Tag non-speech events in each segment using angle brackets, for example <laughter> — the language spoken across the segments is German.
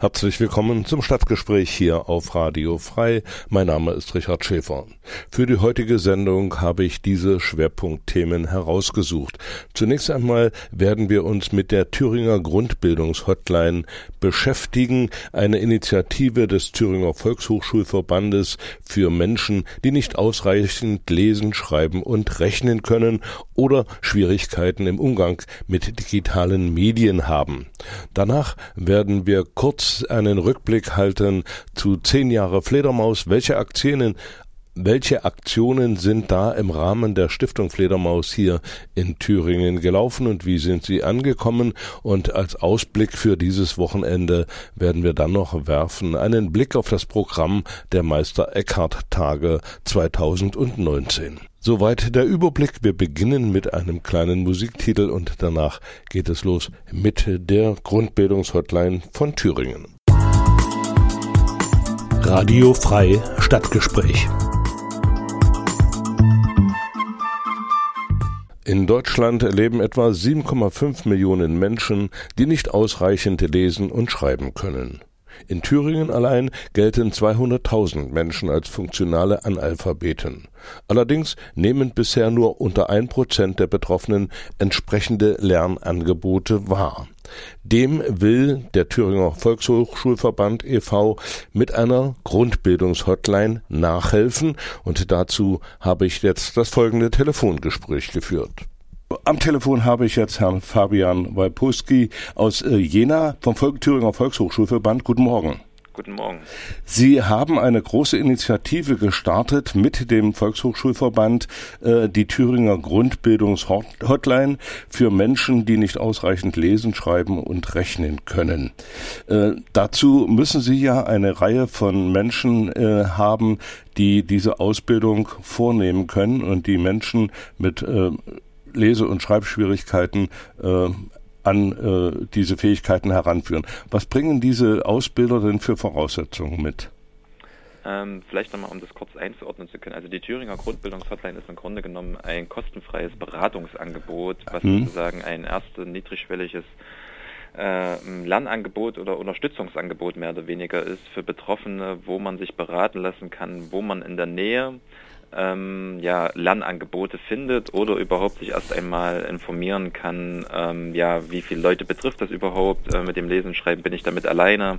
Herzlich willkommen zum Stadtgespräch hier auf Radio Frei. Mein Name ist Richard Schäfer. Für die heutige Sendung habe ich diese Schwerpunktthemen herausgesucht. Zunächst einmal werden wir uns mit der Thüringer Grundbildungshotline beschäftigen, eine Initiative des Thüringer Volkshochschulverbandes für Menschen, die nicht ausreichend lesen, schreiben und rechnen können oder Schwierigkeiten im Umgang mit digitalen Medien haben. Danach werden wir kurz einen Rückblick halten zu zehn Jahre Fledermaus, welche Aktionen welche Aktionen sind da im Rahmen der Stiftung Fledermaus hier in Thüringen gelaufen und wie sind sie angekommen? Und als Ausblick für dieses Wochenende werden wir dann noch werfen einen Blick auf das Programm der Meister Eckhart Tage 2019. Soweit der Überblick. Wir beginnen mit einem kleinen Musiktitel und danach geht es los mit der Grundbildungshotline von Thüringen. Radio Frei Stadtgespräch. In Deutschland leben etwa 7,5 Millionen Menschen, die nicht ausreichend lesen und schreiben können. In Thüringen allein gelten 200.000 Menschen als funktionale Analphabeten. Allerdings nehmen bisher nur unter ein Prozent der Betroffenen entsprechende Lernangebote wahr. Dem will der Thüringer Volkshochschulverband e.V. mit einer Grundbildungshotline nachhelfen und dazu habe ich jetzt das folgende Telefongespräch geführt. Am Telefon habe ich jetzt Herrn Fabian Walpuski aus äh, Jena vom Volk Thüringer Volkshochschulverband. Guten Morgen. Guten Morgen. Sie haben eine große Initiative gestartet mit dem Volkshochschulverband, äh, die Thüringer Grundbildungshotline für Menschen, die nicht ausreichend lesen, schreiben und rechnen können. Äh, dazu müssen Sie ja eine Reihe von Menschen äh, haben, die diese Ausbildung vornehmen können und die Menschen mit äh, Lese- und Schreibschwierigkeiten äh, an äh, diese Fähigkeiten heranführen. Was bringen diese Ausbilder denn für Voraussetzungen mit? Ähm, vielleicht nochmal, um das kurz einzuordnen zu können. Also die Thüringer Grundbildungshotline ist im Grunde genommen ein kostenfreies Beratungsangebot, was hm. sozusagen ein erstes niedrigschwelliges äh, Lernangebot oder Unterstützungsangebot mehr oder weniger ist für Betroffene, wo man sich beraten lassen kann, wo man in der Nähe ähm, ja, Lernangebote findet oder überhaupt sich erst einmal informieren kann, ähm, ja, wie viele Leute betrifft das überhaupt, äh, mit dem Lesen Schreiben bin ich damit alleine.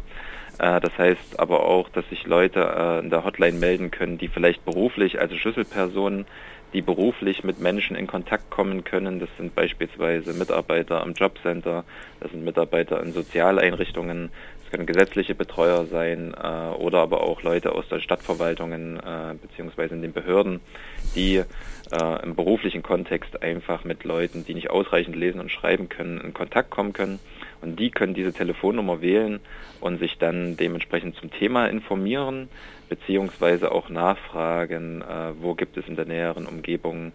Äh, das heißt aber auch, dass sich Leute äh, in der Hotline melden können, die vielleicht beruflich, also Schlüsselpersonen, die beruflich mit Menschen in Kontakt kommen können. Das sind beispielsweise Mitarbeiter im Jobcenter, das sind Mitarbeiter in Sozialeinrichtungen, es können gesetzliche Betreuer sein äh, oder aber auch Leute aus den Stadtverwaltungen äh, beziehungsweise in den Behörden, die äh, im beruflichen Kontext einfach mit Leuten, die nicht ausreichend lesen und schreiben können, in Kontakt kommen können. Und die können diese Telefonnummer wählen und sich dann dementsprechend zum Thema informieren, beziehungsweise auch nachfragen, äh, wo gibt es in der näheren Umgebung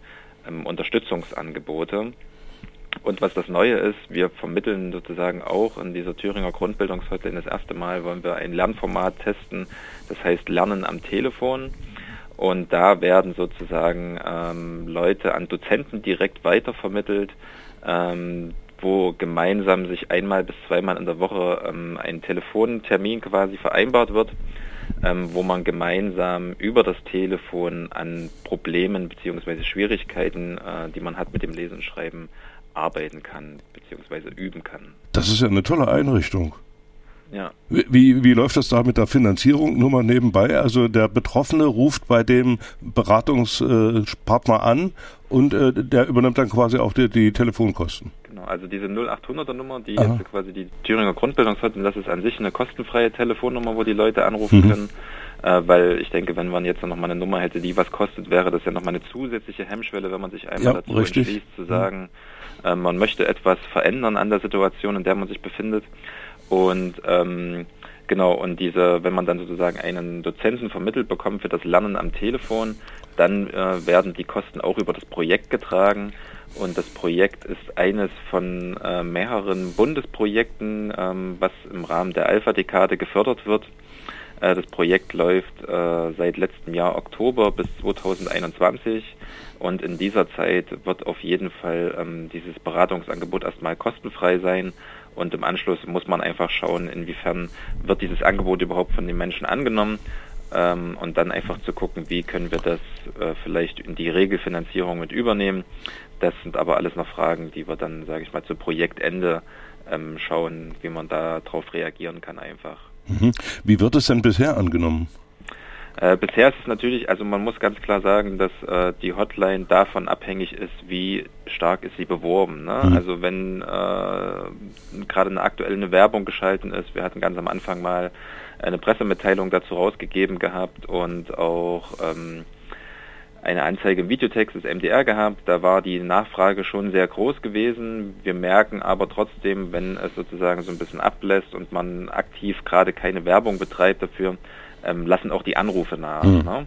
ähm, Unterstützungsangebote. Und was das Neue ist, wir vermitteln sozusagen auch in dieser Thüringer Grundbildungshotline das erste Mal wollen wir ein Lernformat testen, das heißt Lernen am Telefon. Und da werden sozusagen ähm, Leute an Dozenten direkt weitervermittelt, ähm, wo gemeinsam sich einmal bis zweimal in der Woche ähm, ein Telefontermin quasi vereinbart wird ähm, wo man gemeinsam über das Telefon an Problemen beziehungsweise Schwierigkeiten, äh, die man hat mit dem Lesen und Schreiben, arbeiten kann beziehungsweise üben kann. Das ist ja eine tolle Einrichtung. Ja. Wie, wie läuft das da mit der Finanzierung? Nur mal nebenbei. Also der Betroffene ruft bei dem Beratungspartner an und äh, der übernimmt dann quasi auch die, die Telefonkosten. Genau, also diese 0800er Nummer, die Aha. jetzt quasi die Thüringer Grundbildungshotline, das ist an sich eine kostenfreie Telefonnummer, wo die Leute anrufen mhm. können. Äh, weil ich denke, wenn man jetzt noch mal eine Nummer hätte, die was kostet, wäre das ja noch mal eine zusätzliche Hemmschwelle, wenn man sich einmal ja, dazu richtig. entschließt zu sagen, äh, man möchte etwas verändern an der Situation, in der man sich befindet. Und ähm, genau, und diese, wenn man dann sozusagen einen Dozenten vermittelt bekommt für das Lernen am Telefon, dann äh, werden die Kosten auch über das Projekt getragen. Und das Projekt ist eines von äh, mehreren Bundesprojekten, ähm, was im Rahmen der Alpha-Dekade gefördert wird. Äh, das Projekt läuft äh, seit letztem Jahr Oktober bis 2021 und in dieser Zeit wird auf jeden Fall ähm, dieses Beratungsangebot erstmal kostenfrei sein und im Anschluss muss man einfach schauen, inwiefern wird dieses Angebot überhaupt von den Menschen angenommen ähm, und dann einfach zu gucken, wie können wir das äh, vielleicht in die Regelfinanzierung mit übernehmen. Das sind aber alles noch Fragen, die wir dann, sage ich mal, zu Projektende ähm, schauen, wie man da drauf reagieren kann einfach. Mhm. Wie wird es denn bisher angenommen? Äh, bisher ist es natürlich, also man muss ganz klar sagen, dass äh, die Hotline davon abhängig ist, wie stark ist sie beworben. Ne? Mhm. Also wenn äh, gerade eine aktuelle Werbung geschalten ist, wir hatten ganz am Anfang mal eine Pressemitteilung dazu rausgegeben gehabt und auch ähm, eine Anzeige im Videotext des MDR gehabt. Da war die Nachfrage schon sehr groß gewesen. Wir merken aber trotzdem, wenn es sozusagen so ein bisschen ablässt und man aktiv gerade keine Werbung betreibt dafür, ähm, lassen auch die Anrufe nach. Mhm. Ne?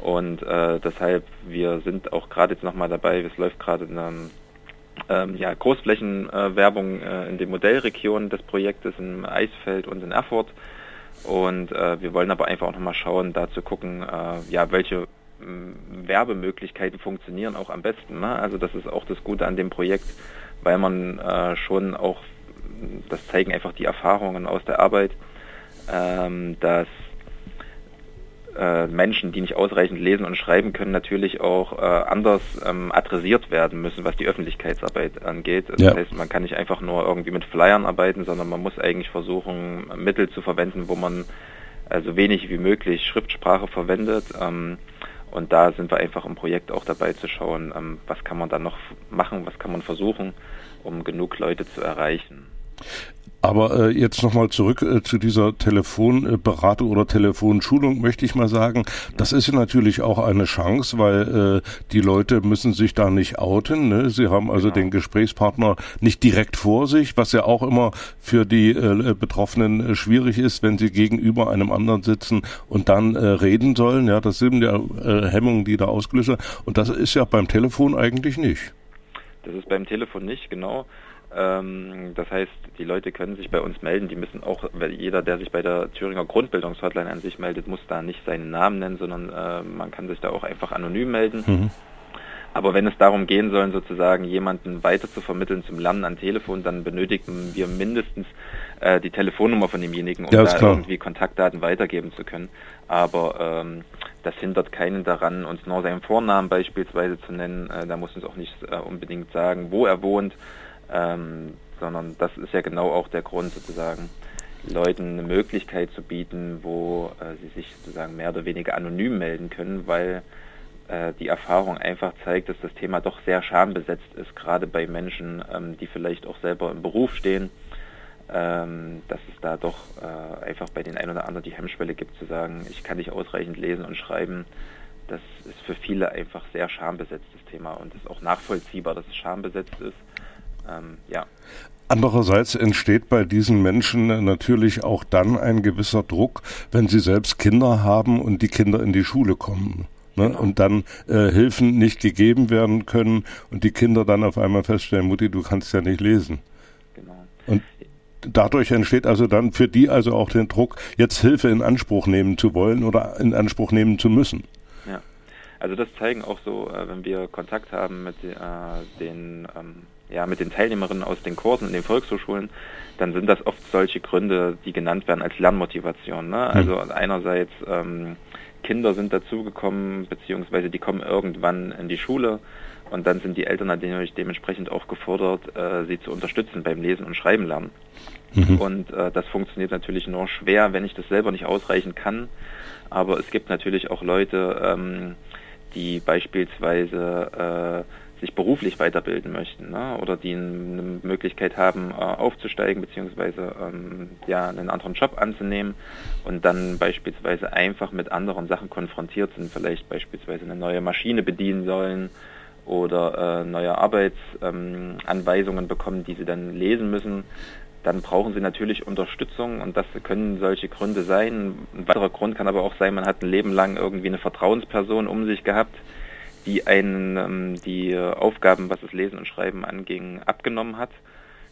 Und äh, deshalb, wir sind auch gerade jetzt nochmal dabei, es läuft gerade eine ähm, ja, Großflächenwerbung äh, äh, in den Modellregionen des Projektes in Eisfeld und in Erfurt. Und äh, wir wollen aber einfach auch nochmal schauen, da zu gucken, äh, ja, welche Werbemöglichkeiten funktionieren auch am besten. Ne? Also das ist auch das Gute an dem Projekt, weil man äh, schon auch, das zeigen einfach die Erfahrungen aus der Arbeit, ähm, dass äh, Menschen, die nicht ausreichend lesen und schreiben können, natürlich auch äh, anders ähm, adressiert werden müssen, was die Öffentlichkeitsarbeit angeht. Das ja. heißt, man kann nicht einfach nur irgendwie mit Flyern arbeiten, sondern man muss eigentlich versuchen, Mittel zu verwenden, wo man also wenig wie möglich Schriftsprache verwendet. Ähm, und da sind wir einfach im Projekt auch dabei zu schauen, ähm, was kann man da noch machen, was kann man versuchen, um genug Leute zu erreichen. Aber äh, jetzt nochmal zurück äh, zu dieser Telefonberatung oder Telefonschulung, möchte ich mal sagen. Das ist ja natürlich auch eine Chance, weil äh, die Leute müssen sich da nicht outen. Ne? Sie haben also genau. den Gesprächspartner nicht direkt vor sich, was ja auch immer für die äh, Betroffenen äh, schwierig ist, wenn sie gegenüber einem anderen sitzen und dann äh, reden sollen. Ja, das sind ja äh, Hemmungen, die da ausgelöst werden. Und das ist ja beim Telefon eigentlich nicht. Das ist beim Telefon nicht, genau. Ähm, das heißt, die Leute können sich bei uns melden. Die müssen auch, jeder, der sich bei der Thüringer Grundbildungshotline an sich meldet, muss da nicht seinen Namen nennen, sondern äh, man kann sich da auch einfach anonym melden. Mhm. Aber wenn es darum gehen soll, sozusagen jemanden weiter zu vermitteln zum Lernen an Telefon, dann benötigen wir mindestens äh, die Telefonnummer von demjenigen, um ja, da klar. irgendwie Kontaktdaten weitergeben zu können. Aber ähm, das hindert keinen daran, uns nur seinen Vornamen beispielsweise zu nennen. Äh, da muss uns auch nicht äh, unbedingt sagen, wo er wohnt ähm, sondern das ist ja genau auch der Grund sozusagen, Leuten eine Möglichkeit zu bieten, wo äh, sie sich sozusagen mehr oder weniger anonym melden können, weil äh, die Erfahrung einfach zeigt, dass das Thema doch sehr schambesetzt ist, gerade bei Menschen, ähm, die vielleicht auch selber im Beruf stehen, ähm, dass es da doch äh, einfach bei den einen oder anderen die Hemmschwelle gibt zu sagen, ich kann nicht ausreichend lesen und schreiben. Das ist für viele einfach sehr schambesetztes Thema und es ist auch nachvollziehbar, dass es schambesetzt ist ähm, ja. Andererseits entsteht bei diesen Menschen natürlich auch dann ein gewisser Druck, wenn sie selbst Kinder haben und die Kinder in die Schule kommen. Ne? Genau. Und dann äh, Hilfen nicht gegeben werden können und die Kinder dann auf einmal feststellen, Mutti, du kannst ja nicht lesen. Genau. Und dadurch entsteht also dann für die also auch den Druck, jetzt Hilfe in Anspruch nehmen zu wollen oder in Anspruch nehmen zu müssen. Also das zeigen auch so, äh, wenn wir Kontakt haben mit äh, den ähm, ja, mit den Teilnehmerinnen aus den Kursen in den Volkshochschulen, dann sind das oft solche Gründe, die genannt werden als Lernmotivation. Ne? Hm. Also einerseits ähm, Kinder sind dazugekommen, beziehungsweise die kommen irgendwann in die Schule und dann sind die Eltern natürlich dementsprechend auch gefordert, äh, sie zu unterstützen beim Lesen und Schreiben lernen. Mhm. Und äh, das funktioniert natürlich nur schwer, wenn ich das selber nicht ausreichend kann. Aber es gibt natürlich auch Leute, ähm, die beispielsweise äh, sich beruflich weiterbilden möchten ne? oder die eine Möglichkeit haben, äh, aufzusteigen beziehungsweise ähm, ja, einen anderen Job anzunehmen und dann beispielsweise einfach mit anderen Sachen konfrontiert sind, vielleicht beispielsweise eine neue Maschine bedienen sollen oder äh, neue Arbeitsanweisungen ähm, bekommen, die sie dann lesen müssen dann brauchen sie natürlich Unterstützung und das können solche Gründe sein. Ein weiterer Grund kann aber auch sein, man hat ein Leben lang irgendwie eine Vertrauensperson um sich gehabt, die einen ähm, die Aufgaben, was das Lesen und Schreiben anging, abgenommen hat.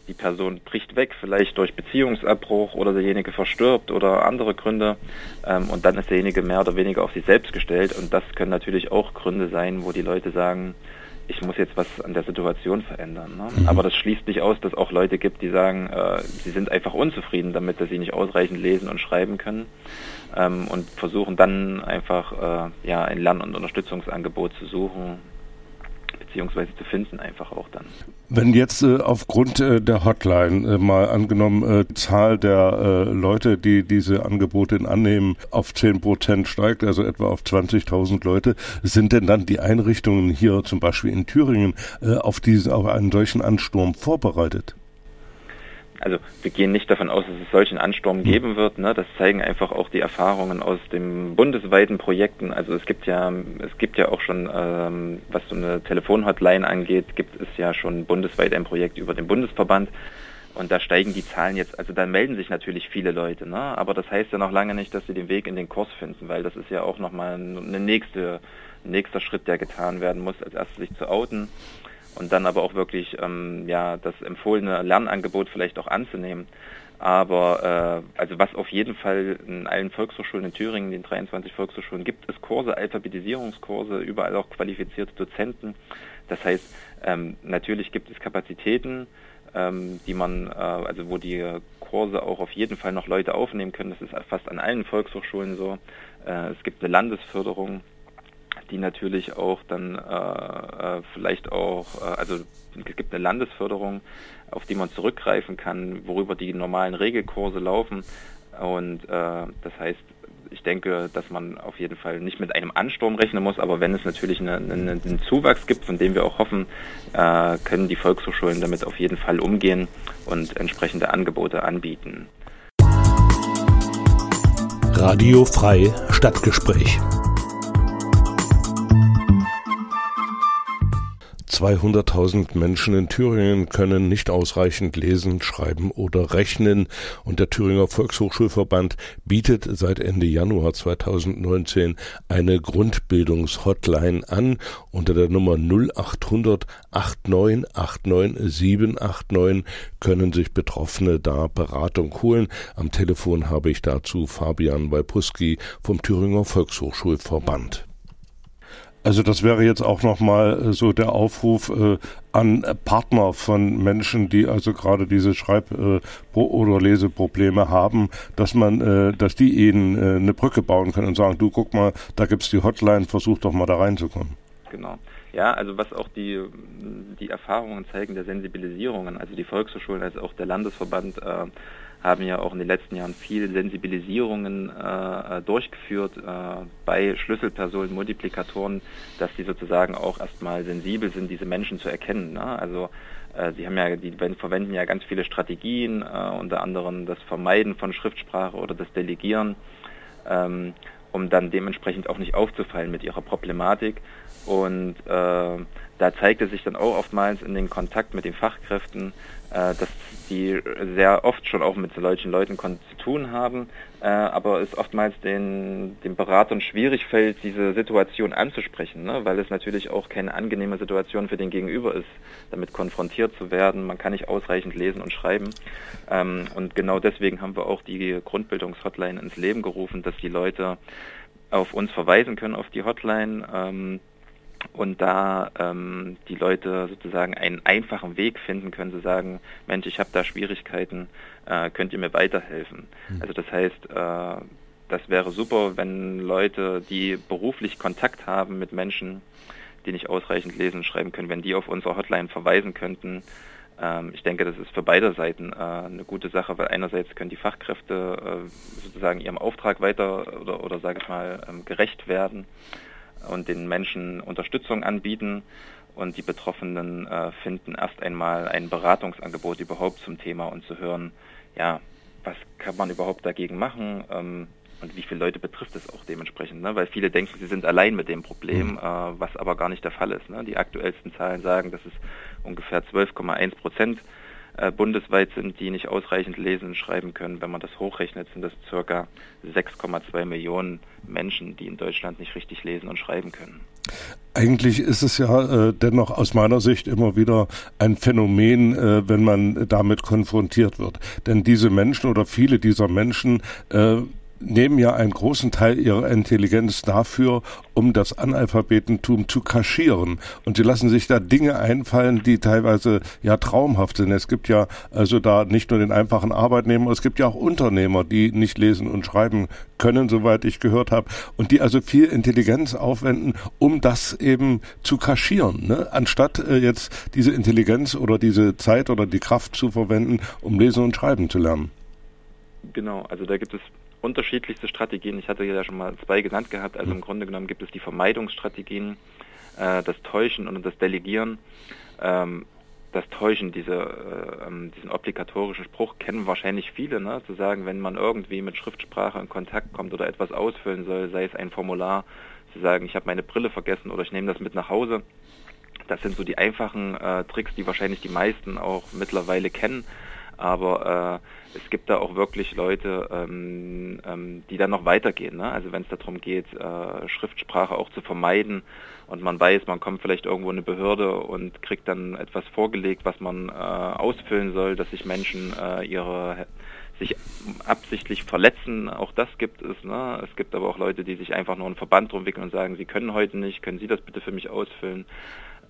Die Person bricht weg, vielleicht durch Beziehungsabbruch oder derjenige verstirbt oder andere Gründe ähm, und dann ist derjenige mehr oder weniger auf sich selbst gestellt und das können natürlich auch Gründe sein, wo die Leute sagen, ich muss jetzt was an der Situation verändern. Ne? Mhm. Aber das schließt nicht aus, dass auch Leute gibt, die sagen, äh, sie sind einfach unzufrieden damit, dass sie nicht ausreichend lesen und schreiben können ähm, und versuchen dann einfach äh, ja, ein Lern- und Unterstützungsangebot zu suchen, beziehungsweise zu finden einfach auch dann. Wenn jetzt äh, aufgrund äh, der Hotline äh, mal angenommen äh, Zahl der äh, Leute, die diese Angebote annehmen, auf 10 Prozent steigt, also etwa auf 20.000 Leute, sind denn dann die Einrichtungen hier zum Beispiel in Thüringen äh, auf diesen, auf einen solchen Ansturm vorbereitet? Also wir gehen nicht davon aus, dass es solchen Ansturm hm. geben wird. Ne? Das zeigen einfach auch die Erfahrungen aus den bundesweiten Projekten. Also es gibt ja, es gibt ja auch schon, ähm, was so eine Telefonhotline angeht, gibt es ja schon bundesweit ein Projekt über den Bundesverband. Und da steigen die Zahlen jetzt, also da melden sich natürlich viele Leute, ne? aber das heißt ja noch lange nicht, dass sie den Weg in den Kurs finden, weil das ist ja auch nochmal ein nächste, nächster Schritt, der getan werden muss, als erstes sich zu outen und dann aber auch wirklich ähm, ja das empfohlene Lernangebot vielleicht auch anzunehmen. Aber äh, also was auf jeden Fall in allen Volkshochschulen in Thüringen, den 23 Volkshochschulen gibt, es Kurse, Alphabetisierungskurse, überall auch qualifizierte Dozenten. Das heißt, ähm, natürlich gibt es Kapazitäten, ähm, die man, äh, also wo die Kurse auch auf jeden Fall noch Leute aufnehmen können. Das ist fast an allen Volkshochschulen so. Äh, es gibt eine Landesförderung die natürlich auch dann äh, äh, vielleicht auch, äh, also es gibt eine Landesförderung, auf die man zurückgreifen kann, worüber die normalen Regelkurse laufen. Und äh, das heißt, ich denke, dass man auf jeden Fall nicht mit einem Ansturm rechnen muss, aber wenn es natürlich eine, eine, einen Zuwachs gibt, von dem wir auch hoffen, äh, können die Volkshochschulen damit auf jeden Fall umgehen und entsprechende Angebote anbieten. Radio Frei Stadtgespräch. 200.000 Menschen in Thüringen können nicht ausreichend lesen, schreiben oder rechnen und der Thüringer Volkshochschulverband bietet seit Ende Januar 2019 eine Grundbildungshotline an unter der Nummer 0800 8989 789 können sich Betroffene da Beratung holen. Am Telefon habe ich dazu Fabian Walpuski vom Thüringer Volkshochschulverband. Also das wäre jetzt auch nochmal äh, so der Aufruf äh, an Partner von Menschen, die also gerade diese Schreib- äh, oder Leseprobleme haben, dass man, äh, dass die ihnen äh, eine Brücke bauen können und sagen, du guck mal, da gibt's die Hotline, versuch doch mal da reinzukommen. Genau. Ja, also was auch die, die Erfahrungen zeigen der Sensibilisierungen, also die Volkshochschulen als auch der Landesverband äh, haben ja auch in den letzten Jahren viele Sensibilisierungen äh, durchgeführt äh, bei Schlüsselpersonen, Multiplikatoren, dass sie sozusagen auch erstmal sensibel sind, diese Menschen zu erkennen. Ne? Also äh, sie haben ja, die verwenden ja ganz viele Strategien, äh, unter anderem das Vermeiden von Schriftsprache oder das Delegieren. Ähm, um dann dementsprechend auch nicht aufzufallen mit ihrer Problematik. Und äh, da zeigte sich dann auch oftmals in den Kontakt mit den Fachkräften, äh, dass die sehr oft schon auch mit solchen Leuten zu tun haben, äh, aber es oftmals den, den Beratern schwierig fällt, diese Situation anzusprechen, ne? weil es natürlich auch keine angenehme Situation für den Gegenüber ist, damit konfrontiert zu werden. Man kann nicht ausreichend lesen und schreiben. Ähm, und genau deswegen haben wir auch die Grundbildungshotline ins Leben gerufen, dass die Leute auf uns verweisen können, auf die Hotline. Ähm, und da ähm, die Leute sozusagen einen einfachen Weg finden können, zu sagen, Mensch, ich habe da Schwierigkeiten, äh, könnt ihr mir weiterhelfen? Mhm. Also das heißt, äh, das wäre super, wenn Leute, die beruflich Kontakt haben mit Menschen, die nicht ausreichend lesen und schreiben können, wenn die auf unsere Hotline verweisen könnten. Ähm, ich denke, das ist für beide Seiten äh, eine gute Sache, weil einerseits können die Fachkräfte äh, sozusagen ihrem Auftrag weiter oder, oder sage ich mal, ähm, gerecht werden und den Menschen Unterstützung anbieten und die Betroffenen äh, finden erst einmal ein Beratungsangebot überhaupt zum Thema und zu hören, ja, was kann man überhaupt dagegen machen ähm, und wie viele Leute betrifft es auch dementsprechend, ne? weil viele denken, sie sind allein mit dem Problem, mhm. äh, was aber gar nicht der Fall ist. Ne? Die aktuellsten Zahlen sagen, dass es ungefähr 12,1 Prozent äh, bundesweit sind, die nicht ausreichend lesen und schreiben können. Wenn man das hochrechnet, sind das circa 6,2 Millionen Menschen, die in Deutschland nicht richtig lesen und schreiben können. Eigentlich ist es ja äh, dennoch aus meiner Sicht immer wieder ein Phänomen, äh, wenn man damit konfrontiert wird. Denn diese Menschen oder viele dieser Menschen äh, nehmen ja einen großen Teil ihrer Intelligenz dafür, um das Analphabetentum zu kaschieren. Und sie lassen sich da Dinge einfallen, die teilweise ja traumhaft sind. Es gibt ja also da nicht nur den einfachen Arbeitnehmer, es gibt ja auch Unternehmer, die nicht lesen und schreiben können, soweit ich gehört habe, und die also viel Intelligenz aufwenden, um das eben zu kaschieren, ne? anstatt äh, jetzt diese Intelligenz oder diese Zeit oder die Kraft zu verwenden, um lesen und schreiben zu lernen. Genau, also da gibt es unterschiedlichste Strategien. Ich hatte ja schon mal zwei genannt gehabt. Also im Grunde genommen gibt es die Vermeidungsstrategien, äh, das Täuschen und das Delegieren. Ähm, das Täuschen, diese, äh, ähm, diesen obligatorischen Spruch kennen wahrscheinlich viele, ne? zu sagen, wenn man irgendwie mit Schriftsprache in Kontakt kommt oder etwas ausfüllen soll, sei es ein Formular, zu sagen, ich habe meine Brille vergessen oder ich nehme das mit nach Hause. Das sind so die einfachen äh, Tricks, die wahrscheinlich die meisten auch mittlerweile kennen aber äh, es gibt da auch wirklich Leute, ähm, ähm, die dann noch weitergehen. Ne? Also wenn es darum geht, äh, Schriftsprache auch zu vermeiden und man weiß, man kommt vielleicht irgendwo in eine Behörde und kriegt dann etwas vorgelegt, was man äh, ausfüllen soll, dass sich Menschen äh, ihre sich absichtlich verletzen, auch das gibt es. Ne? Es gibt aber auch Leute, die sich einfach nur einen Verband drum wickeln und sagen, sie können heute nicht, können Sie das bitte für mich ausfüllen?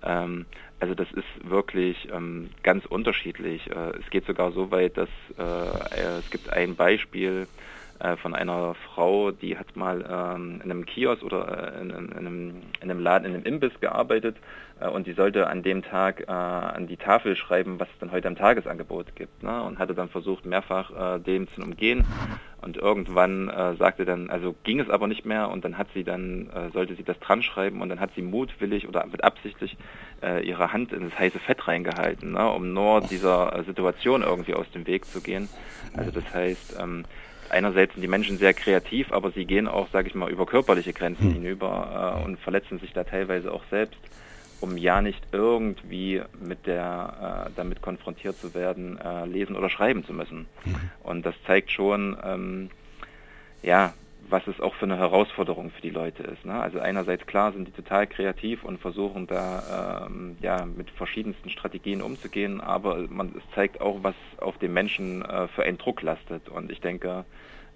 Ähm, also das ist wirklich ähm, ganz unterschiedlich. Äh, es geht sogar so weit, dass äh, äh, es gibt ein Beispiel äh, von einer Frau, die hat mal ähm, in einem Kiosk oder äh, in, in, einem, in, einem, Laden, in einem Imbiss gearbeitet und die sollte an dem Tag an die Tafel schreiben, was es dann heute am Tagesangebot gibt. Ne? Und hatte dann versucht, mehrfach dem zu umgehen. Und irgendwann äh, sagte dann, also ging es aber nicht mehr und dann hat sie dann, äh, sollte sie das dran schreiben und dann hat sie mutwillig oder mit absichtlich äh, ihre Hand in das heiße Fett reingehalten, ne, um nur dieser äh, Situation irgendwie aus dem Weg zu gehen. Also das heißt, ähm, einerseits sind die Menschen sehr kreativ, aber sie gehen auch, sage ich mal, über körperliche Grenzen hm. hinüber äh, und verletzen sich da teilweise auch selbst um ja nicht irgendwie mit der, äh, damit konfrontiert zu werden, äh, lesen oder schreiben zu müssen. Mhm. Und das zeigt schon, ähm, ja, was es auch für eine Herausforderung für die Leute ist. Ne? Also einerseits klar sind die total kreativ und versuchen da ähm, ja mit verschiedensten Strategien umzugehen, aber man es zeigt auch, was auf den Menschen äh, für einen Druck lastet. Und ich denke,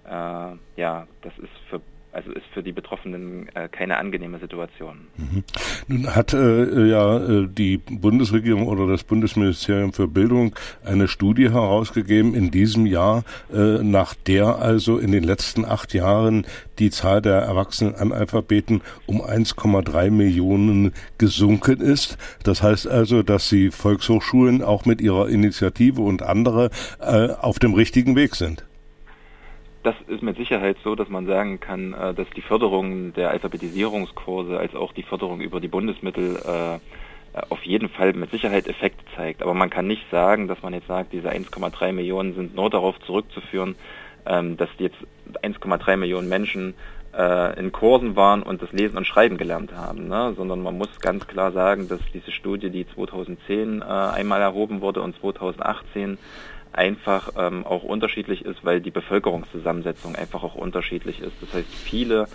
äh, ja, das ist für also ist für die Betroffenen äh, keine angenehme Situation. Mhm. Nun hat äh, ja äh, die Bundesregierung oder das Bundesministerium für Bildung eine Studie herausgegeben in diesem Jahr, äh, nach der also in den letzten acht Jahren die Zahl der erwachsenen Analphabeten um 1,3 Millionen gesunken ist. Das heißt also, dass die Volkshochschulen auch mit ihrer Initiative und andere äh, auf dem richtigen Weg sind das ist mit Sicherheit so, dass man sagen kann, äh, dass die Förderung der Alphabetisierungskurse als auch die Förderung über die Bundesmittel äh, auf jeden Fall mit Sicherheit Effekte zeigt. Aber man kann nicht sagen, dass man jetzt sagt, diese 1,3 Millionen sind nur darauf zurückzuführen, ähm, dass jetzt 1,3 Millionen Menschen äh, in Kursen waren und das Lesen und Schreiben gelernt haben, ne? sondern man muss ganz klar sagen, dass diese Studie, die 2010 einmal erhoben wurde und 2018 einfach ähm, auch unterschiedlich ist, weil die Bevölkerungszusammensetzung einfach auch unterschiedlich ist. Das heißt, viele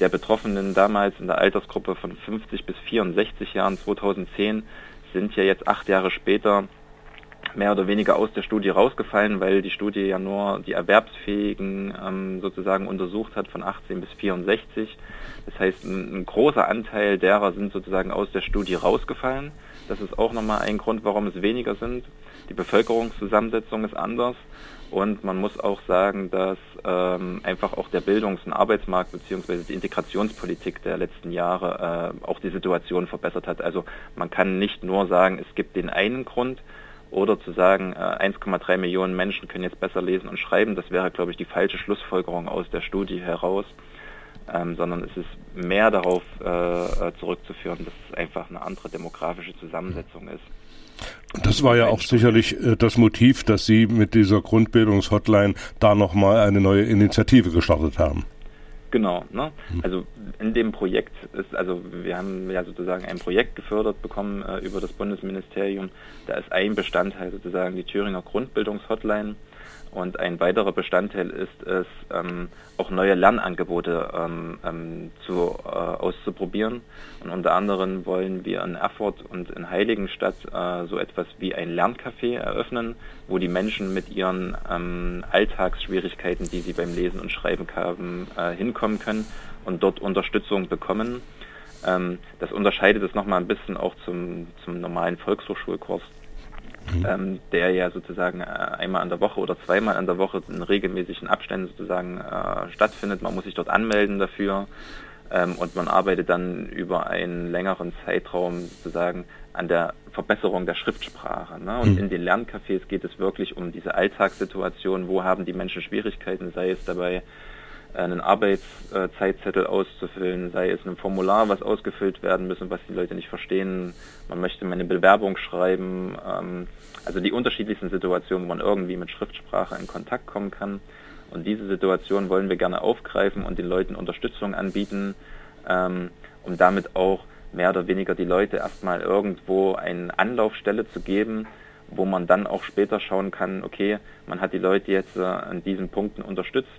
der Betroffenen damals in der Altersgruppe von 50 bis 64 Jahren 2010 sind ja jetzt acht Jahre später mehr oder weniger aus der Studie rausgefallen, weil die Studie ja nur die Erwerbsfähigen ähm, sozusagen untersucht hat von 18 bis 64. Das heißt, ein, ein, großer Anteil derer sind sozusagen aus der Studie rausgefallen. Das ist auch nochmal ein Grund, warum es weniger sind. Die Bevölkerungszusammensetzung ist anders und man muss auch sagen, dass ähm, einfach auch der Bildungs- und Arbeitsmarkt beziehungsweise die Integrationspolitik der letzten Jahre äh, auch die Situation verbessert hat. Also man kann nicht nur sagen, es gibt den einen Grund oder zu sagen, äh, 1,3 Millionen Menschen können jetzt besser lesen und schreiben. Das wäre, glaube ich, die falsche Schlussfolgerung aus der Studie heraus. Ähm, sondern es ist mehr darauf äh, zurückzuführen, dass es einfach eine andere demografische Zusammensetzung ist. Das war ja auch sicherlich äh, das Motiv, dass Sie mit dieser Grundbildungshotline da nochmal eine neue Initiative gestartet haben. Genau, ne? Also in dem Projekt ist, also wir haben ja sozusagen ein Projekt gefördert bekommen äh, über das Bundesministerium. Da ist ein Bestandteil sozusagen die Thüringer Grundbildungshotline. Und ein weiterer Bestandteil ist es, ähm, auch neue Lernangebote ähm, ähm, zu, äh, auszuprobieren. Und unter anderem wollen wir in Erfurt und in Heiligenstadt äh, so etwas wie ein Lerncafé eröffnen, wo die Menschen mit ihren ähm, Alltagsschwierigkeiten, die sie beim Lesen und Schreiben haben, äh, hinkommen können und dort Unterstützung bekommen. Ähm, das unterscheidet es nochmal ein bisschen auch zum, zum normalen Volkshochschulkurs mhm. ähm, der ja sozusagen äh, einmal an der Woche oder zweimal an der Woche in regelmäßigen Abständen sozusagen äh, stattfindet. Man muss sich dort anmelden dafür ähm, und man arbeitet dann über einen längeren Zeitraum sozusagen an der Verbesserung der Schriftsprache. Ne? Und mhm. in den Lerncafés geht es wirklich um diese Alltagssituation, wo haben die Menschen Schwierigkeiten, sei es dabei, einen Arbeitszeitzettel auszufüllen, sei es ein Formular, was ausgefüllt werden muss und was die Leute nicht verstehen. Man möchte meine Bewerbung schreiben. Ähm, also die unterschiedlichsten Situationen, wo man irgendwie mit Schriftsprache in Kontakt kommen kann. Und diese Situation wollen wir gerne aufgreifen und den Leuten Unterstützung anbieten, ähm, um damit auch mehr oder weniger die Leute erstmal irgendwo eine Anlaufstelle zu geben, wo man dann auch später schauen kann, okay, man hat die Leute jetzt äh, an diesen Punkten unterstützt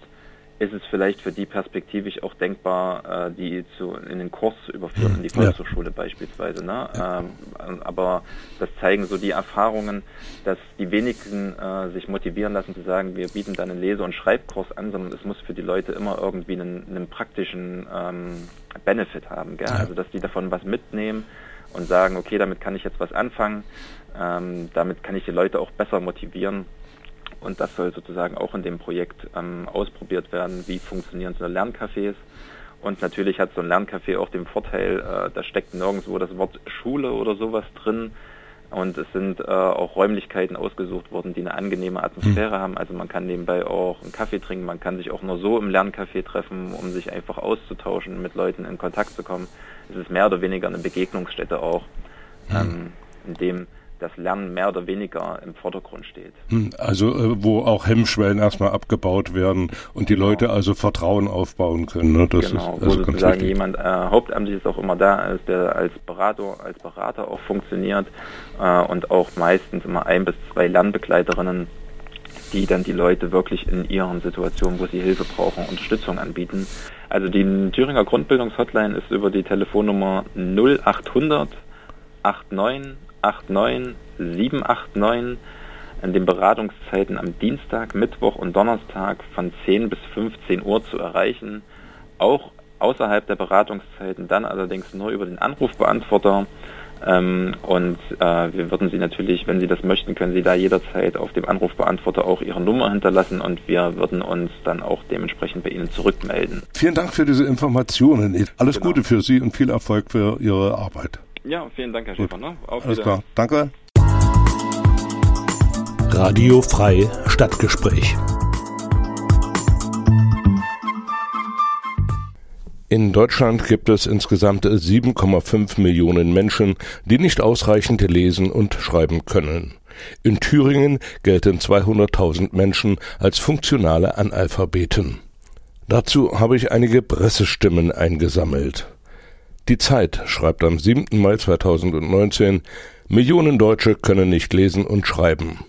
ist es vielleicht für die perspektivisch auch denkbar, äh, die zu, in den Kurs zu überführen, in die Volkshochschule ja. beispielsweise. Ne? Ja. Ähm, aber das zeigen so die Erfahrungen, dass die wenigsten äh, sich motivieren lassen zu sagen, wir bieten dann einen Lese- und Schreibkurs an, sondern es muss für die Leute immer irgendwie einen, einen praktischen ähm, Benefit haben. Gell? Ja. Also dass die davon was mitnehmen und sagen, okay, damit kann ich jetzt was anfangen, ähm, damit kann ich die Leute auch besser motivieren und das soll sozusagen auch in dem Projekt ähm, ausprobiert werden, wie funktionieren so Lerncafés. Und natürlich hat so ein Lerncafé auch den Vorteil, äh, da steckt nirgendwo das Wort Schule oder sowas drin. Und es sind äh, auch Räumlichkeiten ausgesucht worden, die eine angenehme Atmosphäre mhm. haben. Also man kann nebenbei auch einen Kaffee trinken, man kann sich auch nur so im Lerncafé treffen, um sich einfach auszutauschen, mit Leuten in Kontakt zu kommen. Es ist mehr oder weniger eine Begegnungsstätte auch, mhm. ähm, in dem das Lernen mehr oder weniger im Vordergrund steht. Hm, also äh, wo auch Hemmschwellen erstmal abgebaut werden und die genau. Leute also Vertrauen aufbauen können. Ne? Das genau, ist, also wo sozusagen jemand äh, hauptamtlich ist auch immer da ist, der als Berater, als Berater auch funktioniert äh, und auch meistens immer ein bis zwei Lernbegleiterinnen die dann die Leute wirklich in ihren Situationen, wo sie Hilfe brauchen, Unterstützung anbieten. Also die Thüringer Grundbildungshotline ist über die Telefonnummer 0800 89 89 789 in den Beratungszeiten am Dienstag, Mittwoch und Donnerstag von 10 bis 15 Uhr zu erreichen. Auch außerhalb der Beratungszeiten, dann allerdings nur über den Anrufbeantworter. Ähm, und äh, wir würden Sie natürlich, wenn Sie das möchten, können Sie da jederzeit auf dem Anrufbeantworter auch Ihre Nummer hinterlassen und wir würden uns dann auch dementsprechend bei Ihnen zurückmelden. Vielen Dank für diese Informationen. Alles genau. Gute für Sie und viel Erfolg für Ihre Arbeit. Ja, vielen Dank, Herr Schäfer. Ne? Auf Alles klar, danke. Radio Frei Stadtgespräch. In Deutschland gibt es insgesamt 7,5 Millionen Menschen, die nicht ausreichend lesen und schreiben können. In Thüringen gelten 200.000 Menschen als funktionale Analphabeten. Dazu habe ich einige Pressestimmen eingesammelt. Die Zeit schreibt am 7. Mai 2019, Millionen Deutsche können nicht lesen und schreiben.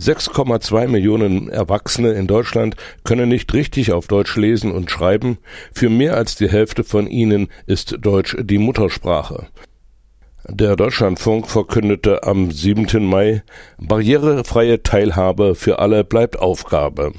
6,2 Millionen Erwachsene in Deutschland können nicht richtig auf Deutsch lesen und schreiben. Für mehr als die Hälfte von ihnen ist Deutsch die Muttersprache. Der Deutschlandfunk verkündete am 7. Mai, barrierefreie Teilhabe für alle bleibt Aufgabe.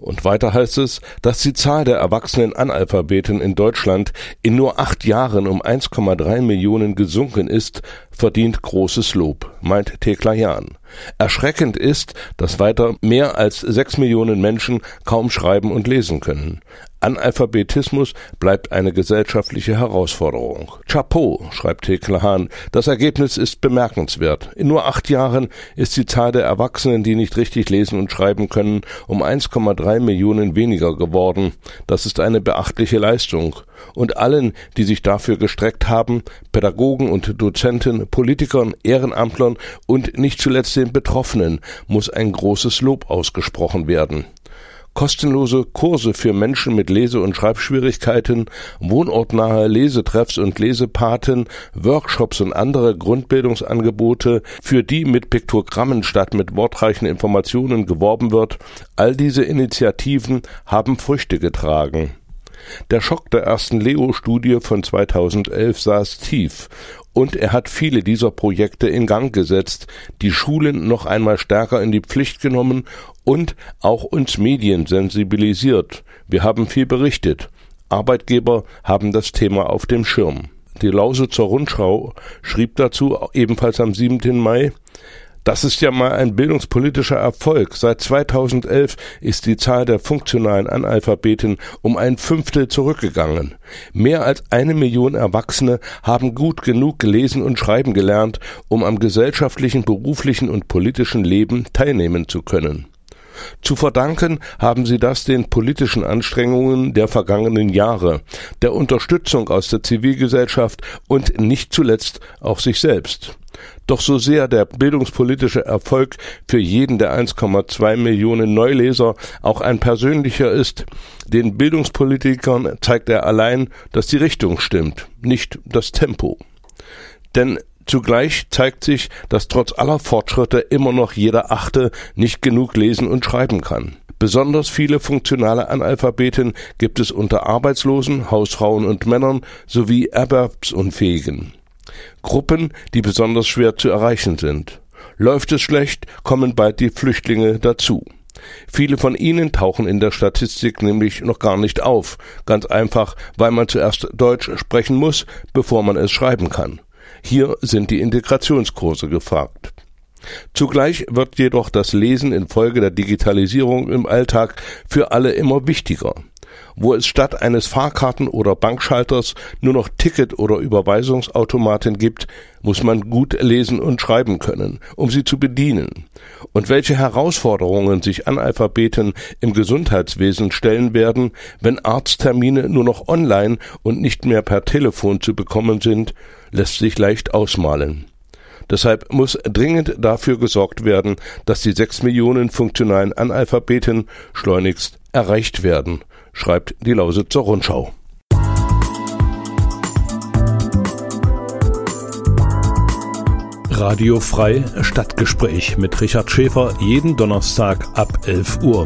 Und weiter heißt es, dass die Zahl der erwachsenen Analphabeten in Deutschland in nur acht Jahren um 1,3 Millionen gesunken ist, verdient großes Lob, meint Thekla Jahn. Erschreckend ist, dass weiter mehr als sechs Millionen Menschen kaum schreiben und lesen können. Analphabetismus bleibt eine gesellschaftliche Herausforderung. Chapeau, schreibt Thekla Hahn, das Ergebnis ist bemerkenswert. In nur acht Jahren ist die Zahl der Erwachsenen, die nicht richtig lesen und schreiben können, um 1,3 Millionen weniger geworden. Das ist eine beachtliche Leistung. Und allen, die sich dafür gestreckt haben, Pädagogen und Dozenten, Politikern, Ehrenamtlern und nicht zuletzt den Betroffenen, muss ein großes Lob ausgesprochen werden kostenlose Kurse für Menschen mit Lese- und Schreibschwierigkeiten, wohnortnahe Lesetreffs und Lesepaten, Workshops und andere Grundbildungsangebote, für die mit Piktogrammen statt mit wortreichen Informationen geworben wird, all diese Initiativen haben Früchte getragen. Der Schock der ersten Leo-Studie von 2011 saß tief und er hat viele dieser Projekte in Gang gesetzt, die Schulen noch einmal stärker in die Pflicht genommen und auch uns Medien sensibilisiert. Wir haben viel berichtet. Arbeitgeber haben das Thema auf dem Schirm. Die Lausitzer Rundschau schrieb dazu ebenfalls am 7. Mai, das ist ja mal ein bildungspolitischer Erfolg. Seit 2011 ist die Zahl der funktionalen Analphabeten um ein Fünftel zurückgegangen. Mehr als eine Million Erwachsene haben gut genug gelesen und schreiben gelernt, um am gesellschaftlichen, beruflichen und politischen Leben teilnehmen zu können. Zu verdanken haben sie das den politischen Anstrengungen der vergangenen Jahre, der Unterstützung aus der Zivilgesellschaft und nicht zuletzt auch sich selbst. Doch so sehr der bildungspolitische Erfolg für jeden der 1,2 Millionen Neuleser auch ein persönlicher ist, den Bildungspolitikern zeigt er allein, dass die Richtung stimmt, nicht das Tempo. Denn Zugleich zeigt sich, dass trotz aller Fortschritte immer noch jeder Achte nicht genug lesen und schreiben kann. Besonders viele funktionale Analphabeten gibt es unter Arbeitslosen, Hausfrauen und Männern sowie Erwerbsunfähigen. Gruppen, die besonders schwer zu erreichen sind. Läuft es schlecht, kommen bald die Flüchtlinge dazu. Viele von ihnen tauchen in der Statistik nämlich noch gar nicht auf, ganz einfach, weil man zuerst Deutsch sprechen muss, bevor man es schreiben kann. Hier sind die Integrationskurse gefragt. Zugleich wird jedoch das Lesen infolge der Digitalisierung im Alltag für alle immer wichtiger wo es statt eines Fahrkarten- oder Bankschalters nur noch Ticket- oder Überweisungsautomaten gibt, muss man gut lesen und schreiben können, um sie zu bedienen. Und welche Herausforderungen sich Analphabeten im Gesundheitswesen stellen werden, wenn Arzttermine nur noch online und nicht mehr per Telefon zu bekommen sind, lässt sich leicht ausmalen. Deshalb muss dringend dafür gesorgt werden, dass die sechs Millionen funktionalen Analphabeten schleunigst erreicht werden schreibt die Lausitzer Rundschau. Radio Frei Stadtgespräch mit Richard Schäfer jeden Donnerstag ab 11 Uhr.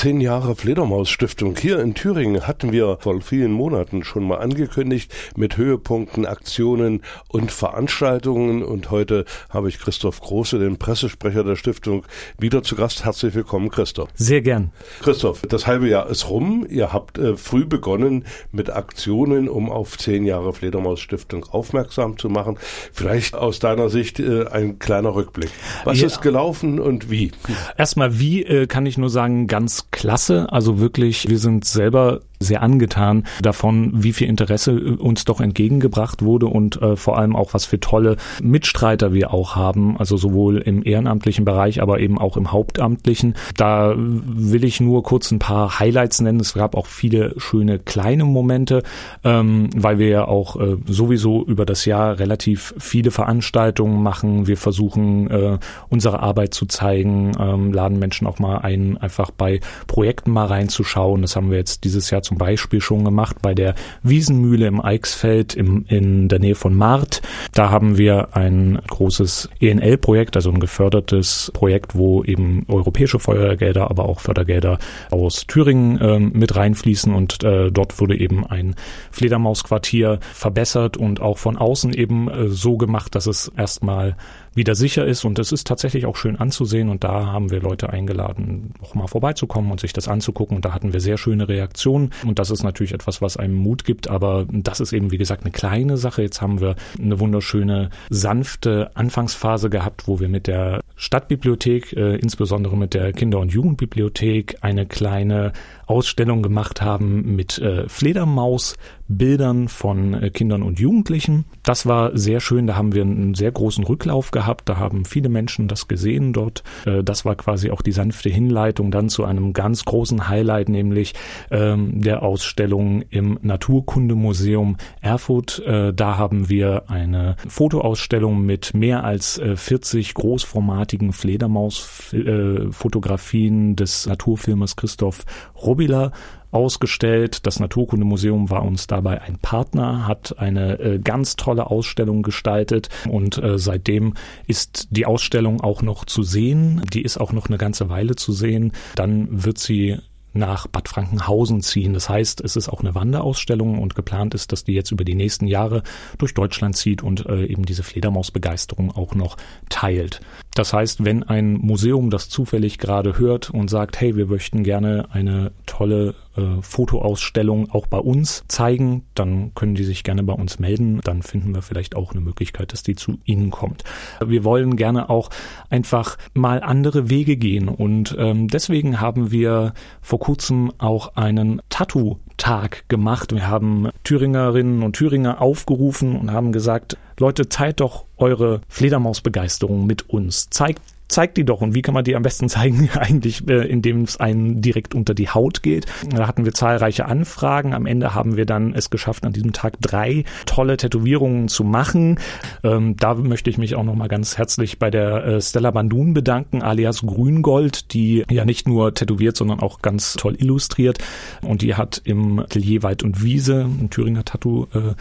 Zehn Jahre Fledermaus-Stiftung hier in Thüringen hatten wir vor vielen Monaten schon mal angekündigt mit Höhepunkten, Aktionen und Veranstaltungen. Und heute habe ich Christoph Große, den Pressesprecher der Stiftung, wieder zu Gast. Herzlich willkommen, Christoph. Sehr gern. Christoph, das halbe Jahr ist rum. Ihr habt äh, früh begonnen mit Aktionen, um auf zehn Jahre Fledermaus-Stiftung aufmerksam zu machen. Vielleicht aus deiner Sicht äh, ein kleiner Rückblick. Was ja. ist gelaufen und wie? Erstmal wie äh, kann ich nur sagen, ganz klasse. Also wirklich, wir sind selber sehr angetan davon, wie viel Interesse äh, uns doch entgegengebracht wurde und äh, vor allem auch was für tolle Mitstreiter wir auch haben, also sowohl im ehrenamtlichen Bereich, aber eben auch im hauptamtlichen. Da will ich nur kurz ein paar Highlights nennen. Es gab auch viele schöne kleine Momente, ähm, weil wir ja auch äh, sowieso über das Jahr relativ viele Veranstaltungen machen. Wir versuchen äh, unsere Arbeit zu zeigen, ähm, laden Menschen auch mal ein, einfach bei Projekten mal reinzuschauen. Das haben wir jetzt dieses Jahr zum Beispiel schon gemacht bei der Wiesenmühle im Eichsfeld im, in der Nähe von Mart. Da haben wir ein großes ENL-Projekt, also ein gefördertes Projekt, wo eben europäische Feuergelder, aber auch Fördergelder aus Thüringen äh, mit reinfließen und äh, dort wurde eben ein Fledermausquartier verbessert und auch von außen eben äh, so gemacht, dass es erstmal wieder sicher ist. Und es ist tatsächlich auch schön anzusehen. Und da haben wir Leute eingeladen, auch mal vorbeizukommen und sich das anzugucken. Und da hatten wir sehr schöne Reaktionen. Und das ist natürlich etwas, was einem Mut gibt, aber das ist eben wie gesagt eine kleine Sache. Jetzt haben wir eine wunderschöne sanfte Anfangsphase gehabt, wo wir mit der Stadtbibliothek, äh, insbesondere mit der Kinder- und Jugendbibliothek, eine kleine Ausstellung gemacht haben mit äh, Fledermausbildern von äh, Kindern und Jugendlichen. Das war sehr schön. Da haben wir einen sehr großen Rücklauf gehabt. Da haben viele Menschen das gesehen dort. Äh, das war quasi auch die sanfte Hinleitung dann zu einem ganz großen Highlight, nämlich ähm, der Ausstellung im Naturkundemuseum Erfurt. Äh, da haben wir eine Fotoausstellung mit mehr als äh, 40 großformatigen Fledermausfotografien des Naturfilmers Christoph Rubb Mobila ausgestellt. Das Naturkundemuseum war uns dabei ein Partner, hat eine äh, ganz tolle Ausstellung gestaltet und äh, seitdem ist die Ausstellung auch noch zu sehen. Die ist auch noch eine ganze Weile zu sehen. Dann wird sie nach Bad Frankenhausen ziehen. Das heißt, es ist auch eine Wanderausstellung und geplant ist, dass die jetzt über die nächsten Jahre durch Deutschland zieht und äh, eben diese Fledermausbegeisterung auch noch teilt. Das heißt, wenn ein Museum das zufällig gerade hört und sagt, hey, wir möchten gerne eine tolle äh, Fotoausstellung auch bei uns zeigen, dann können die sich gerne bei uns melden. Dann finden wir vielleicht auch eine Möglichkeit, dass die zu Ihnen kommt. Wir wollen gerne auch einfach mal andere Wege gehen und ähm, deswegen haben wir vor kurzem auch einen Tattoo Tag gemacht. Wir haben Thüringerinnen und Thüringer aufgerufen und haben gesagt, Leute, teilt doch eure Fledermausbegeisterung mit uns. Zeigt zeigt die doch. Und wie kann man die am besten <laughs> zeigen? Eigentlich, äh, indem es einen direkt unter die Haut geht. Da hatten wir zahlreiche Anfragen. Am Ende haben wir dann es geschafft, an diesem Tag drei tolle Tätowierungen zu machen. Ähm, da möchte ich mich auch nochmal ganz herzlich bei der äh, Stella Bandun bedanken, alias Grüngold, die ja nicht nur tätowiert, sondern auch ganz toll illustriert. Und die hat im Atelier Wald und Wiese, ein Thüringer Tattoo, äh,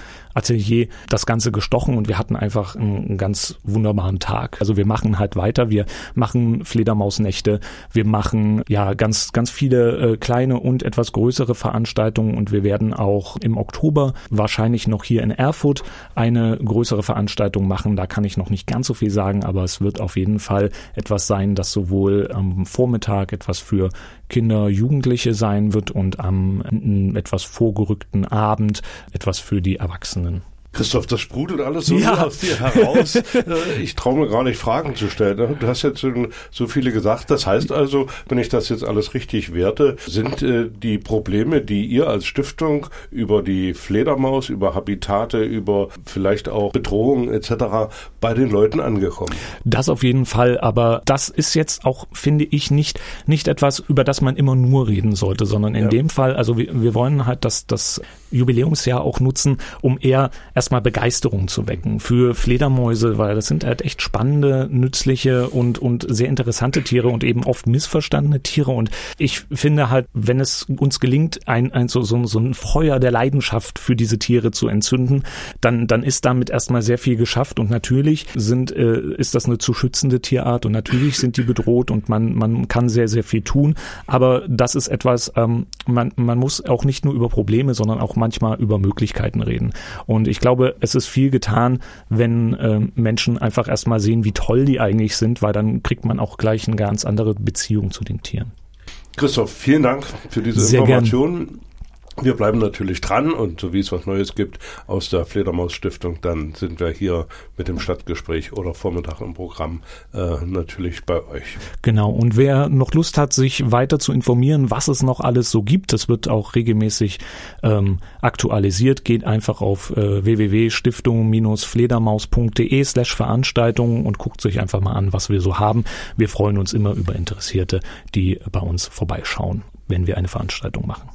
das Ganze gestochen und wir hatten einfach einen, einen ganz wunderbaren Tag. Also wir machen halt weiter, wir machen Fledermausnächte, wir machen ja ganz, ganz viele äh, kleine und etwas größere Veranstaltungen und wir werden auch im Oktober wahrscheinlich noch hier in Erfurt eine größere Veranstaltung machen. Da kann ich noch nicht ganz so viel sagen, aber es wird auf jeden Fall etwas sein, das sowohl am Vormittag etwas für Kinder, Jugendliche sein wird und am etwas vorgerückten Abend etwas für die Erwachsenen. Christoph, das sprudelt alles so ja. aus dir heraus. Äh, ich traue mir gar nicht Fragen zu stellen. Ne? Du hast jetzt so viele gesagt. Das heißt also, wenn ich das jetzt alles richtig werte, sind äh, die Probleme, die ihr als Stiftung über die Fledermaus, über Habitate, über vielleicht auch Bedrohungen etc. bei den Leuten angekommen. Das auf jeden Fall. Aber das ist jetzt auch, finde ich, nicht, nicht etwas, über das man immer nur reden sollte, sondern in ja. dem Fall, also wir, wir wollen halt das, das Jubiläumsjahr auch nutzen, um eher erstmal Begeisterung zu wecken für Fledermäuse, weil das sind halt echt spannende, nützliche und, und sehr interessante Tiere und eben oft missverstandene Tiere. Und ich finde halt, wenn es uns gelingt, ein, ein so, so, so ein Feuer der Leidenschaft für diese Tiere zu entzünden, dann, dann ist damit erstmal sehr viel geschafft. Und natürlich sind, äh, ist das eine zu schützende Tierart und natürlich sind die bedroht und man, man kann sehr, sehr viel tun. Aber das ist etwas, ähm, man, man muss auch nicht nur über Probleme, sondern auch manchmal über Möglichkeiten reden. Und ich glaube, glaube, es ist viel getan, wenn äh, Menschen einfach erstmal sehen, wie toll die eigentlich sind, weil dann kriegt man auch gleich eine ganz andere Beziehung zu den Tieren. Christoph, vielen Dank für diese Sehr Informationen. Gern. Wir bleiben natürlich dran und so wie es was Neues gibt aus der Fledermaus Stiftung, dann sind wir hier mit dem Stadtgespräch oder Vormittag im Programm äh, natürlich bei euch. Genau. Und wer noch Lust hat, sich weiter zu informieren, was es noch alles so gibt, das wird auch regelmäßig ähm, aktualisiert. Geht einfach auf äh, www.stiftung-fledermaus.de slash Veranstaltungen und guckt sich einfach mal an, was wir so haben. Wir freuen uns immer über Interessierte, die bei uns vorbeischauen, wenn wir eine Veranstaltung machen.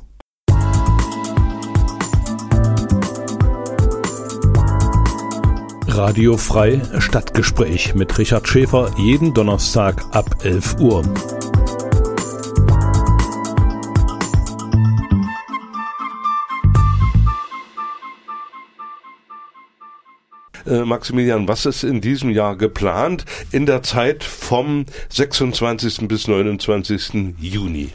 Radio Frei Stadtgespräch mit Richard Schäfer jeden Donnerstag ab 11 Uhr. Äh, Maximilian, was ist in diesem Jahr geplant in der Zeit vom 26. bis 29. Juni?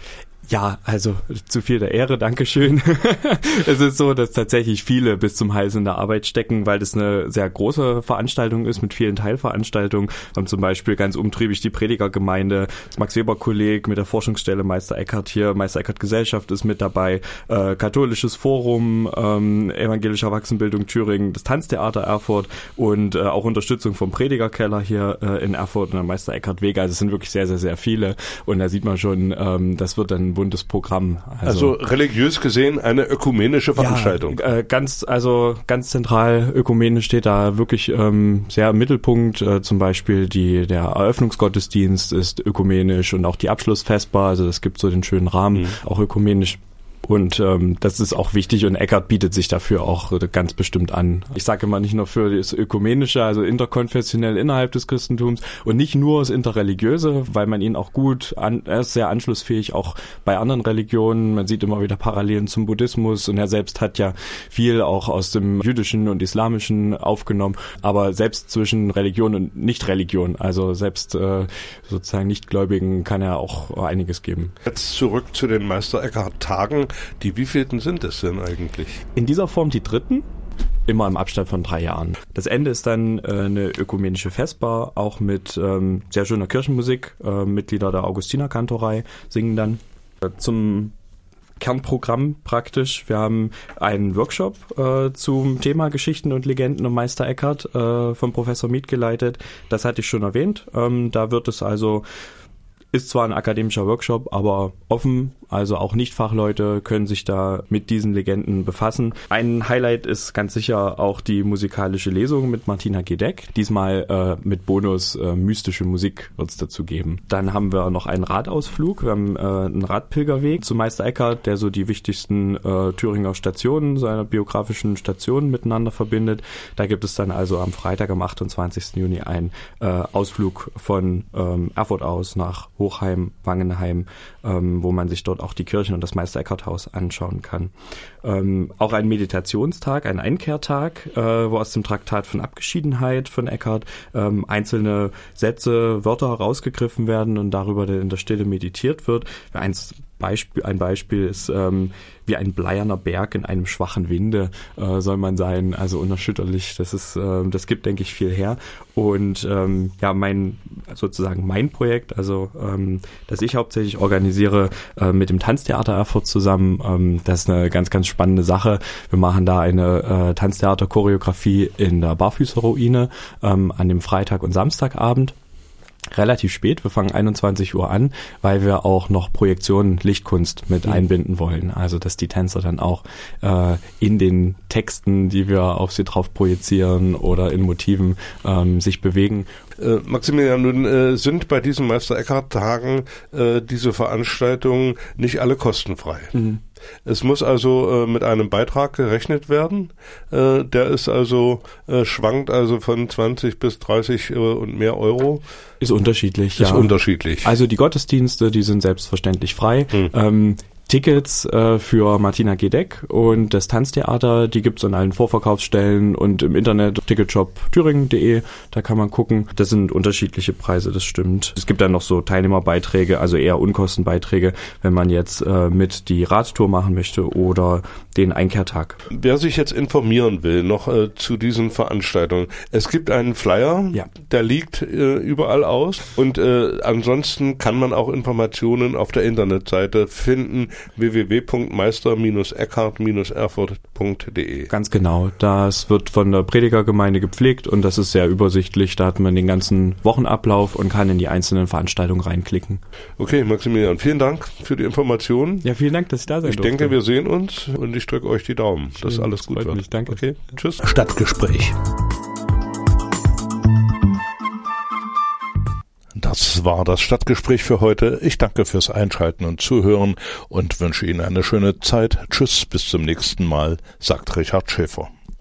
Ja, also zu viel der Ehre, Dankeschön. <laughs> es ist so, dass tatsächlich viele bis zum Hals in der Arbeit stecken, weil das eine sehr große Veranstaltung ist mit vielen Teilveranstaltungen. Wir haben zum Beispiel ganz umtriebig die Predigergemeinde, das Max-Weber-Kolleg mit der Forschungsstelle Meister Eckhart hier, Meister Eckhart Gesellschaft ist mit dabei, äh, Katholisches Forum, ähm, Evangelische Erwachsenenbildung Thüringen, das Tanztheater Erfurt und äh, auch Unterstützung vom Predigerkeller hier äh, in Erfurt und der Meister Eckhart Wege. Also es sind wirklich sehr, sehr, sehr viele und da sieht man schon, ähm, das wird dann buntes Programm. Also, also religiös gesehen eine ökumenische Veranstaltung. Ja, äh, ganz, also ganz zentral ökumenisch steht da wirklich ähm, sehr im Mittelpunkt. Äh, zum Beispiel die der Eröffnungsgottesdienst ist ökumenisch und auch die Abschlussfestbar. Also das gibt so den schönen Rahmen, mhm. auch ökumenisch und ähm, das ist auch wichtig und Eckart bietet sich dafür auch ganz bestimmt an. Ich sage immer nicht nur für das Ökumenische, also interkonfessionell innerhalb des Christentums und nicht nur das Interreligiöse, weil man ihn auch gut, an, er ist sehr anschlussfähig auch bei anderen Religionen. Man sieht immer wieder Parallelen zum Buddhismus und er selbst hat ja viel auch aus dem Jüdischen und Islamischen aufgenommen, aber selbst zwischen Religion und Nicht-Religion, also selbst äh, sozusagen Nichtgläubigen kann er auch einiges geben. Jetzt zurück zu den Meister Eckhart Tagen. Die wievielten sind es denn eigentlich? In dieser Form die dritten immer im Abstand von drei Jahren. Das Ende ist dann äh, eine ökumenische Festbar, auch mit ähm, sehr schöner Kirchenmusik. Äh, Mitglieder der Augustinerkantorei singen dann. Äh, zum Kernprogramm praktisch. Wir haben einen Workshop äh, zum Thema Geschichten und Legenden um Meister Eckhart äh, vom Professor Miet geleitet. Das hatte ich schon erwähnt. Ähm, da wird es also ist zwar ein akademischer Workshop, aber offen, also auch Nicht-Fachleute können sich da mit diesen Legenden befassen. Ein Highlight ist ganz sicher auch die musikalische Lesung mit Martina Gedeck. Diesmal äh, mit Bonus äh, mystische Musik wird es dazu geben. Dann haben wir noch einen Radausflug. Wir haben äh, einen Radpilgerweg zu Meister Eckhart, der so die wichtigsten äh, Thüringer Stationen, seiner biografischen Stationen miteinander verbindet. Da gibt es dann also am Freitag, am 28. Juni, einen äh, Ausflug von ähm, Erfurt aus nach Hochheim, Wangenheim, ähm, wo man sich dort auch die Kirchen und das Meister Eckhart Haus anschauen kann. Ähm, auch ein Meditationstag, ein Einkehrtag, äh, wo aus dem Traktat von Abgeschiedenheit von Eckhart ähm, einzelne Sätze, Wörter herausgegriffen werden und darüber in der Stille meditiert wird. Eins Beispiel, ein Beispiel ist ähm, wie ein bleierner Berg in einem schwachen Winde äh, soll man sein, also unerschütterlich. Das ist, äh, das gibt, denke ich, viel her. Und ähm, ja, mein sozusagen mein Projekt, also ähm, das ich hauptsächlich organisiere äh, mit dem Tanztheater Erfurt zusammen, ähm, das ist eine ganz, ganz spannende Sache. Wir machen da eine äh, Tanztheater-Choreografie in der Barfüßerruine ähm, an dem Freitag und Samstagabend relativ spät. Wir fangen 21 Uhr an, weil wir auch noch Projektionen Lichtkunst mit mhm. einbinden wollen. Also dass die Tänzer dann auch äh, in den Texten, die wir auf sie drauf projizieren oder in Motiven ähm, sich bewegen. Äh, Maximilian, nun äh, sind bei diesen Meister Eckhart Tagen äh, diese Veranstaltungen nicht alle kostenfrei. Mhm. Es muss also äh, mit einem Beitrag gerechnet werden. Äh, der ist also, äh, schwankt also von 20 bis 30 äh, und mehr Euro. Ist unterschiedlich, ist ja. Ist unterschiedlich. Also die Gottesdienste, die sind selbstverständlich frei. Hm. Ähm, Tickets äh, für Martina Gedeck und das Tanztheater, die gibt's an allen Vorverkaufsstellen und im Internet Ticketshop thüringen.de, da kann man gucken. Das sind unterschiedliche Preise, das stimmt. Es gibt dann noch so Teilnehmerbeiträge, also eher Unkostenbeiträge, wenn man jetzt äh, mit die Radtour machen möchte oder den Einkehrtag. Wer sich jetzt informieren will, noch äh, zu diesen Veranstaltungen, es gibt einen Flyer, ja. der liegt äh, überall aus und äh, ansonsten kann man auch Informationen auf der Internetseite finden www.meister-eckhart-erfurt.de. Ganz genau. Das wird von der Predigergemeinde gepflegt und das ist sehr übersichtlich. Da hat man den ganzen Wochenablauf und kann in die einzelnen Veranstaltungen reinklicken. Okay, Maximilian, vielen Dank für die Informationen. Ja, vielen Dank, dass ich da sein Ich durfte. denke, wir sehen uns und ich drücke euch die Daumen, Schön, dass alles gut wird. Mich, danke. Okay, tschüss. Stadtgespräch. Das war das Stadtgespräch für heute. Ich danke fürs Einschalten und Zuhören und wünsche Ihnen eine schöne Zeit. Tschüss, bis zum nächsten Mal, sagt Richard Schäfer.